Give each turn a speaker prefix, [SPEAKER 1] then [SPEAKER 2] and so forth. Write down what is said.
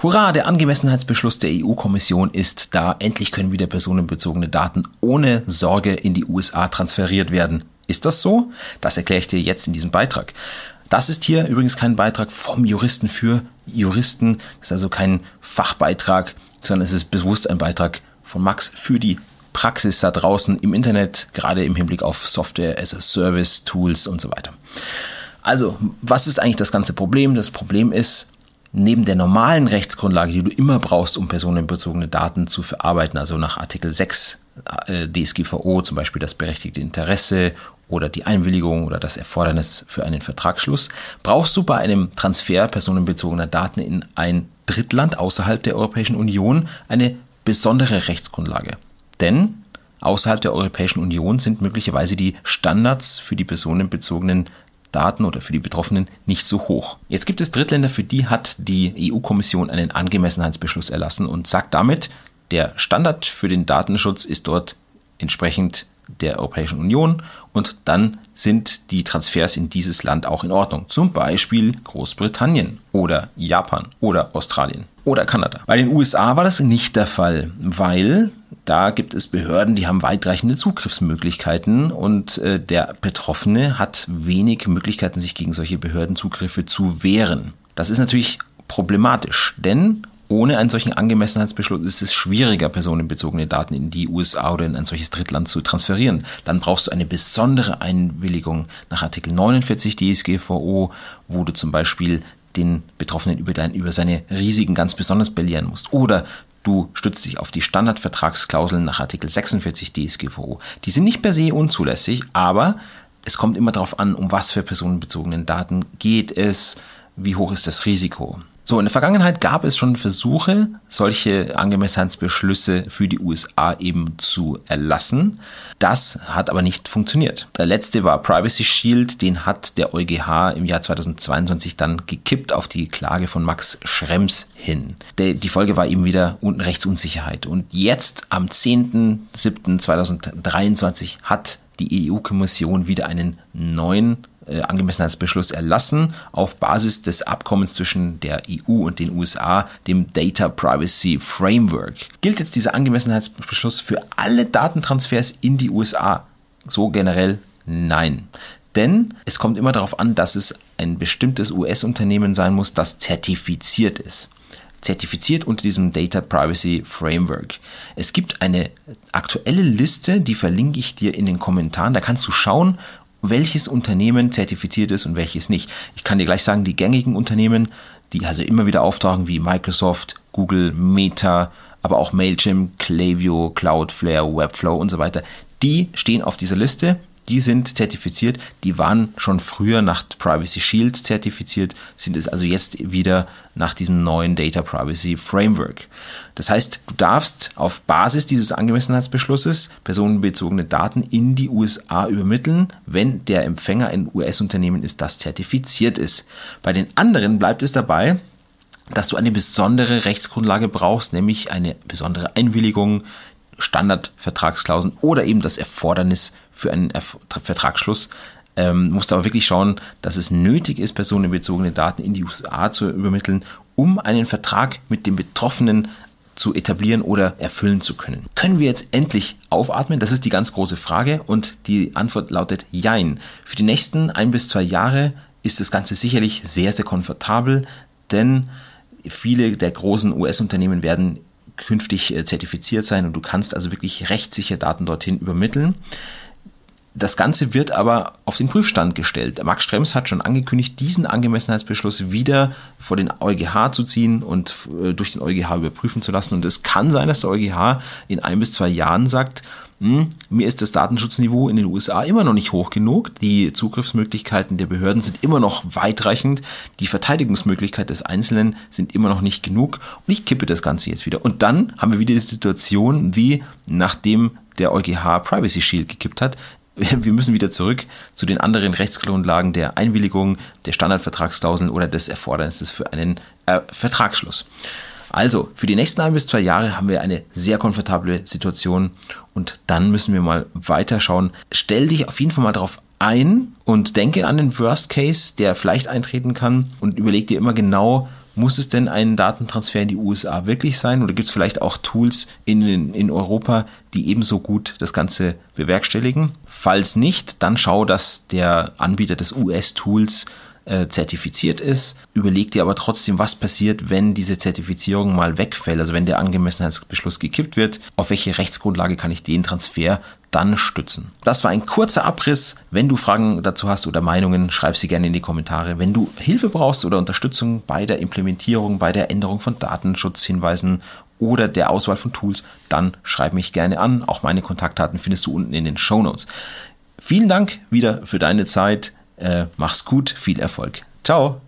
[SPEAKER 1] Hurra, der Angemessenheitsbeschluss der EU-Kommission ist da. Endlich können wieder personenbezogene Daten ohne Sorge in die USA transferiert werden. Ist das so? Das erkläre ich dir jetzt in diesem Beitrag. Das ist hier übrigens kein Beitrag vom Juristen für Juristen. Das ist also kein Fachbeitrag, sondern es ist bewusst ein Beitrag von Max für die Praxis da draußen im Internet, gerade im Hinblick auf Software as a Service, Tools und so weiter. Also, was ist eigentlich das ganze Problem? Das Problem ist, neben der normalen Rechtsgrundlage, die du immer brauchst, um personenbezogene Daten zu verarbeiten, also nach Artikel 6 äh, DSGVO zum Beispiel das berechtigte Interesse oder die Einwilligung oder das Erfordernis für einen Vertragsschluss, brauchst du bei einem Transfer personenbezogener Daten in ein Drittland außerhalb der Europäischen Union eine besondere Rechtsgrundlage. Denn außerhalb der Europäischen Union sind möglicherweise die Standards für die personenbezogenen Daten oder für die Betroffenen nicht so hoch. Jetzt gibt es Drittländer, für die hat die EU-Kommission einen Angemessenheitsbeschluss erlassen und sagt damit, der Standard für den Datenschutz ist dort entsprechend der Europäischen Union und dann sind die Transfers in dieses Land auch in Ordnung. Zum Beispiel Großbritannien oder Japan oder Australien oder Kanada. Bei den USA war das nicht der Fall, weil da gibt es Behörden, die haben weitreichende Zugriffsmöglichkeiten und äh, der Betroffene hat wenig Möglichkeiten, sich gegen solche Behördenzugriffe zu wehren. Das ist natürlich problematisch, denn ohne einen solchen Angemessenheitsbeschluss ist es schwieriger, personenbezogene Daten in die USA oder in ein solches Drittland zu transferieren. Dann brauchst du eine besondere Einwilligung nach Artikel 49 DSGVO, wo du zum Beispiel den Betroffenen über, dein, über seine Risiken ganz besonders belehren musst. Oder Du stützt dich auf die Standardvertragsklauseln nach Artikel 46 DSGVO. Die sind nicht per se unzulässig, aber es kommt immer darauf an, um was für personenbezogenen Daten geht es, wie hoch ist das Risiko. So, in der Vergangenheit gab es schon Versuche, solche Angemessenheitsbeschlüsse für die USA eben zu erlassen. Das hat aber nicht funktioniert. Der letzte war Privacy Shield, den hat der EuGH im Jahr 2022 dann gekippt auf die Klage von Max Schrems hin. Die Folge war eben wieder Rechtsunsicherheit. Und jetzt am 10.07.2023 hat die EU-Kommission wieder einen neuen Angemessenheitsbeschluss erlassen auf Basis des Abkommens zwischen der EU und den USA, dem Data Privacy Framework. Gilt jetzt dieser Angemessenheitsbeschluss für alle Datentransfers in die USA? So generell nein. Denn es kommt immer darauf an, dass es ein bestimmtes US-Unternehmen sein muss, das zertifiziert ist zertifiziert unter diesem Data Privacy Framework. Es gibt eine aktuelle Liste, die verlinke ich dir in den Kommentaren. Da kannst du schauen, welches Unternehmen zertifiziert ist und welches nicht. Ich kann dir gleich sagen, die gängigen Unternehmen, die also immer wieder auftauchen, wie Microsoft, Google, Meta, aber auch Mailchimp, Klaviyo, Cloudflare, Webflow und so weiter, die stehen auf dieser Liste die sind zertifiziert, die waren schon früher nach Privacy Shield zertifiziert, sind es also jetzt wieder nach diesem neuen Data Privacy Framework. Das heißt, du darfst auf Basis dieses Angemessenheitsbeschlusses personenbezogene Daten in die USA übermitteln, wenn der Empfänger ein US-Unternehmen ist, das zertifiziert ist. Bei den anderen bleibt es dabei, dass du eine besondere Rechtsgrundlage brauchst, nämlich eine besondere Einwilligung, Standardvertragsklauseln oder eben das Erfordernis für einen Erf Vertragsschluss. Ähm, musst aber wirklich schauen, dass es nötig ist, personenbezogene Daten in die USA zu übermitteln, um einen Vertrag mit dem Betroffenen zu etablieren oder erfüllen zu können. Können wir jetzt endlich aufatmen? Das ist die ganz große Frage und die Antwort lautet Jein. Für die nächsten ein bis zwei Jahre ist das Ganze sicherlich sehr, sehr komfortabel, denn viele der großen US-Unternehmen werden künftig äh, zertifiziert sein und du kannst also wirklich rechtssicher Daten dorthin übermitteln. Das Ganze wird aber auf den Prüfstand gestellt. Max Strems hat schon angekündigt, diesen Angemessenheitsbeschluss wieder vor den EuGH zu ziehen und äh, durch den EuGH überprüfen zu lassen. Und es kann sein, dass der EuGH in ein bis zwei Jahren sagt, hm, mir ist das Datenschutzniveau in den USA immer noch nicht hoch genug. Die Zugriffsmöglichkeiten der Behörden sind immer noch weitreichend. Die Verteidigungsmöglichkeit des Einzelnen sind immer noch nicht genug. Und ich kippe das Ganze jetzt wieder. Und dann haben wir wieder die Situation, wie nachdem der EuGH Privacy Shield gekippt hat. Wir müssen wieder zurück zu den anderen Rechtsgrundlagen der Einwilligung, der Standardvertragsklauseln oder des Erfordernisses für einen äh, Vertragsschluss. Also, für die nächsten ein bis zwei Jahre haben wir eine sehr komfortable Situation und dann müssen wir mal weiterschauen. Stell dich auf jeden Fall mal darauf ein und denke an den Worst Case, der vielleicht eintreten kann und überleg dir immer genau, Muss es denn ein Datentransfer in die USA wirklich sein oder gibt es vielleicht auch Tools in, in Europa, die ebenso gut das Ganze bewerkstelligen? Falls nicht, dann schau, dass der Anbieter des US-Tools äh, zertifiziert ist. Überleg dir aber trotzdem, was passiert, wenn diese Zertifizierung mal wegfällt, also wenn der Angemessenheitsbeschluss gekippt wird. Auf welche Rechtsgrundlage kann ich den Transfer dann stützen. Das war ein kurzer Abriss. Wenn du Fragen dazu hast oder Meinungen, schreib sie gerne in die Kommentare. Wenn du Hilfe brauchst oder Unterstützung bei der Implementierung, bei der Änderung von Datenschutzhinweisen oder der Auswahl von Tools, dann schreib mich gerne an. Auch meine Kontaktdaten findest du unten in den Show Notes. Vielen Dank wieder für deine Zeit. Äh, mach's gut, viel Erfolg. Ciao.